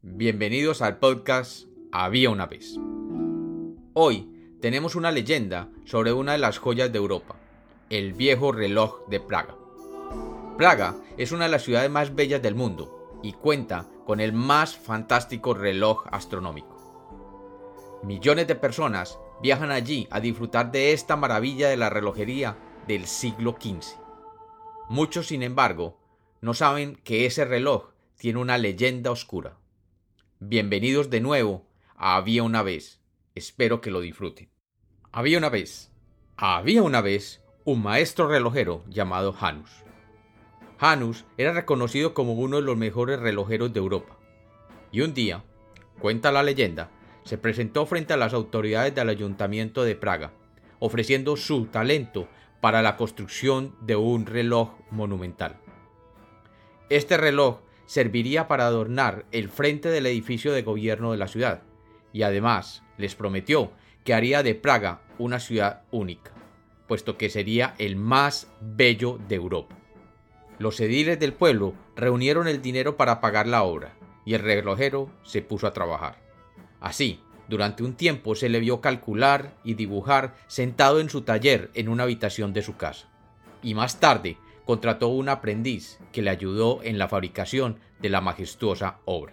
Bienvenidos al podcast Había una vez. Hoy tenemos una leyenda sobre una de las joyas de Europa, el viejo reloj de Praga. Praga es una de las ciudades más bellas del mundo y cuenta con el más fantástico reloj astronómico. Millones de personas viajan allí a disfrutar de esta maravilla de la relojería del siglo XV. Muchos, sin embargo, no saben que ese reloj tiene una leyenda oscura. Bienvenidos de nuevo a Había una vez. Espero que lo disfruten. Había una vez. Había una vez un maestro relojero llamado Janus. Janus era reconocido como uno de los mejores relojeros de Europa. Y un día, cuenta la leyenda, se presentó frente a las autoridades del ayuntamiento de Praga, ofreciendo su talento para la construcción de un reloj monumental. Este reloj serviría para adornar el frente del edificio de gobierno de la ciudad, y además les prometió que haría de Praga una ciudad única, puesto que sería el más bello de Europa. Los ediles del pueblo reunieron el dinero para pagar la obra, y el relojero se puso a trabajar. Así, durante un tiempo se le vio calcular y dibujar sentado en su taller en una habitación de su casa. Y más tarde contrató un aprendiz que le ayudó en la fabricación de la majestuosa obra.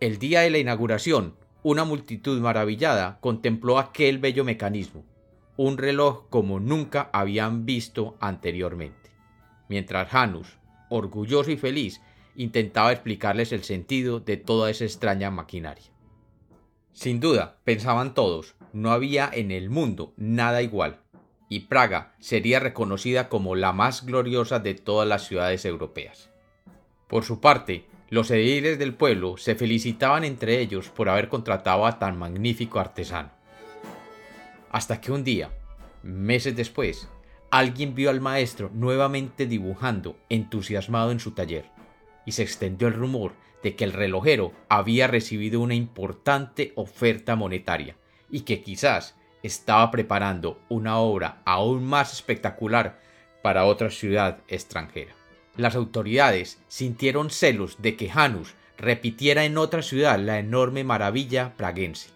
El día de la inauguración, una multitud maravillada contempló aquel bello mecanismo, un reloj como nunca habían visto anteriormente, mientras Janus, orgulloso y feliz, intentaba explicarles el sentido de toda esa extraña maquinaria. Sin duda, pensaban todos, no había en el mundo nada igual, Praga sería reconocida como la más gloriosa de todas las ciudades europeas. Por su parte, los ediles del pueblo se felicitaban entre ellos por haber contratado a tan magnífico artesano. Hasta que un día, meses después, alguien vio al maestro nuevamente dibujando entusiasmado en su taller, y se extendió el rumor de que el relojero había recibido una importante oferta monetaria y que quizás estaba preparando una obra aún más espectacular para otra ciudad extranjera. Las autoridades sintieron celos de que Janus repitiera en otra ciudad la enorme maravilla praguense.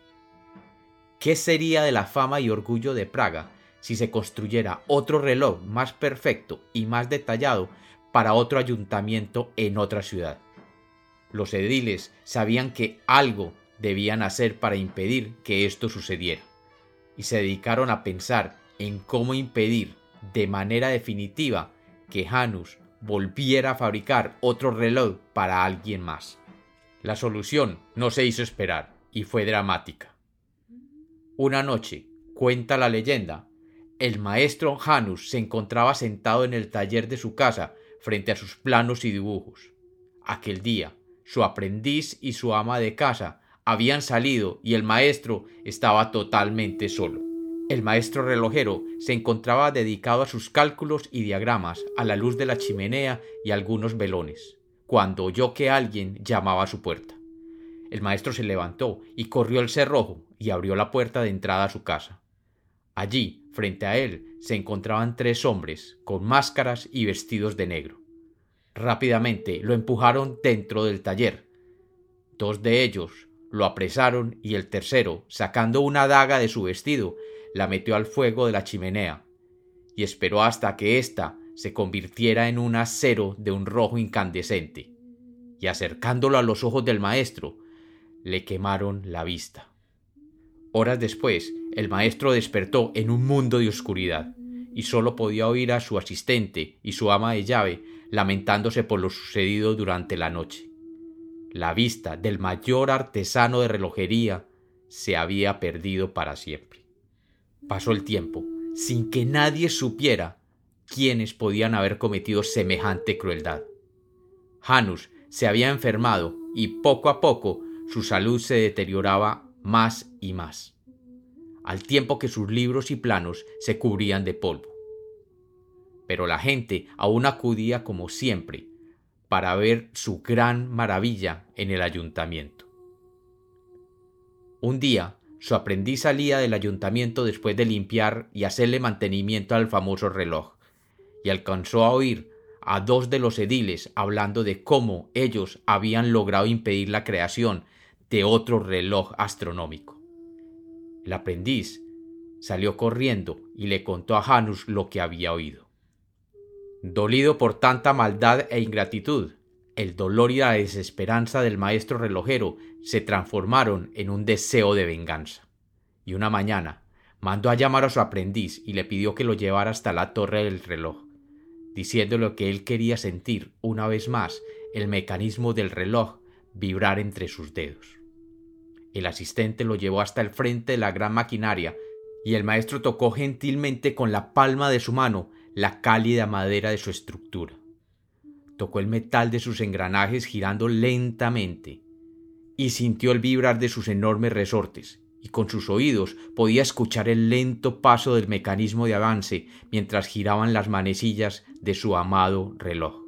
¿Qué sería de la fama y orgullo de Praga si se construyera otro reloj más perfecto y más detallado para otro ayuntamiento en otra ciudad? Los ediles sabían que algo debían hacer para impedir que esto sucediera y se dedicaron a pensar en cómo impedir de manera definitiva que Janus volviera a fabricar otro reloj para alguien más. La solución no se hizo esperar y fue dramática. Una noche, cuenta la leyenda, el maestro Janus se encontraba sentado en el taller de su casa frente a sus planos y dibujos. Aquel día, su aprendiz y su ama de casa habían salido y el maestro estaba totalmente solo. El maestro relojero se encontraba dedicado a sus cálculos y diagramas a la luz de la chimenea y algunos velones, cuando oyó que alguien llamaba a su puerta. El maestro se levantó y corrió el cerrojo y abrió la puerta de entrada a su casa. Allí, frente a él, se encontraban tres hombres con máscaras y vestidos de negro. Rápidamente lo empujaron dentro del taller. Dos de ellos lo apresaron y el tercero, sacando una daga de su vestido, la metió al fuego de la chimenea y esperó hasta que ésta se convirtiera en un acero de un rojo incandescente, y acercándolo a los ojos del maestro, le quemaron la vista. Horas después, el maestro despertó en un mundo de oscuridad, y sólo podía oír a su asistente y su ama de llave lamentándose por lo sucedido durante la noche. La vista del mayor artesano de relojería se había perdido para siempre. Pasó el tiempo sin que nadie supiera quiénes podían haber cometido semejante crueldad. Janus se había enfermado y poco a poco su salud se deterioraba más y más, al tiempo que sus libros y planos se cubrían de polvo. Pero la gente aún acudía como siempre para ver su gran maravilla en el ayuntamiento. Un día, su aprendiz salía del ayuntamiento después de limpiar y hacerle mantenimiento al famoso reloj, y alcanzó a oír a dos de los ediles hablando de cómo ellos habían logrado impedir la creación de otro reloj astronómico. El aprendiz salió corriendo y le contó a Janus lo que había oído. Dolido por tanta maldad e ingratitud, el dolor y la desesperanza del maestro relojero se transformaron en un deseo de venganza. Y una mañana mandó a llamar a su aprendiz y le pidió que lo llevara hasta la torre del reloj, diciéndole que él quería sentir una vez más el mecanismo del reloj vibrar entre sus dedos. El asistente lo llevó hasta el frente de la gran maquinaria y el maestro tocó gentilmente con la palma de su mano la cálida madera de su estructura. Tocó el metal de sus engranajes girando lentamente y sintió el vibrar de sus enormes resortes, y con sus oídos podía escuchar el lento paso del mecanismo de avance mientras giraban las manecillas de su amado reloj.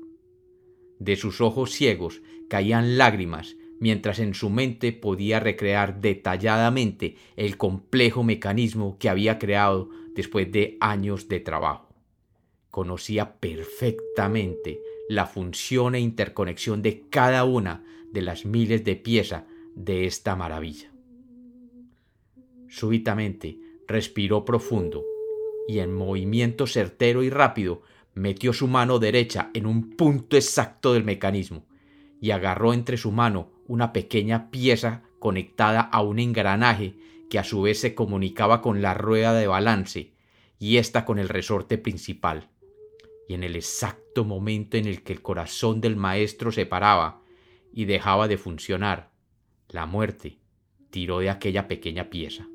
De sus ojos ciegos caían lágrimas mientras en su mente podía recrear detalladamente el complejo mecanismo que había creado después de años de trabajo conocía perfectamente la función e interconexión de cada una de las miles de piezas de esta maravilla. Súbitamente respiró profundo y en movimiento certero y rápido metió su mano derecha en un punto exacto del mecanismo y agarró entre su mano una pequeña pieza conectada a un engranaje que a su vez se comunicaba con la rueda de balance y ésta con el resorte principal y en el exacto momento en el que el corazón del maestro se paraba y dejaba de funcionar, la muerte tiró de aquella pequeña pieza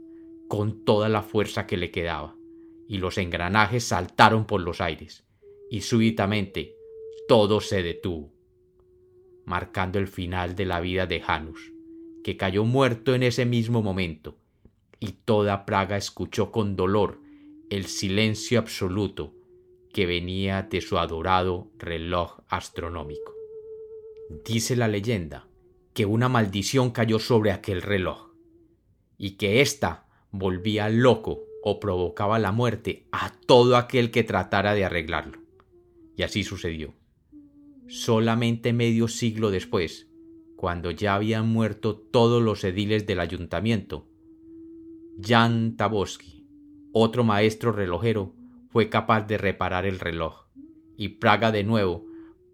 con toda la fuerza que le quedaba, y los engranajes saltaron por los aires, y súbitamente todo se detuvo, marcando el final de la vida de Janus, que cayó muerto en ese mismo momento, y toda Praga escuchó con dolor el silencio absoluto que venía de su adorado reloj astronómico. Dice la leyenda que una maldición cayó sobre aquel reloj y que ésta volvía loco o provocaba la muerte a todo aquel que tratara de arreglarlo. Y así sucedió. Solamente medio siglo después, cuando ya habían muerto todos los ediles del ayuntamiento, Jan Taboski, otro maestro relojero, fue capaz de reparar el reloj, y Praga de nuevo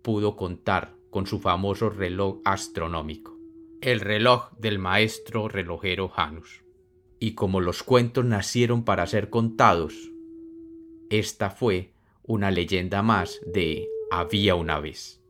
pudo contar con su famoso reloj astronómico, el reloj del maestro relojero Janus. Y como los cuentos nacieron para ser contados, esta fue una leyenda más de Había una vez.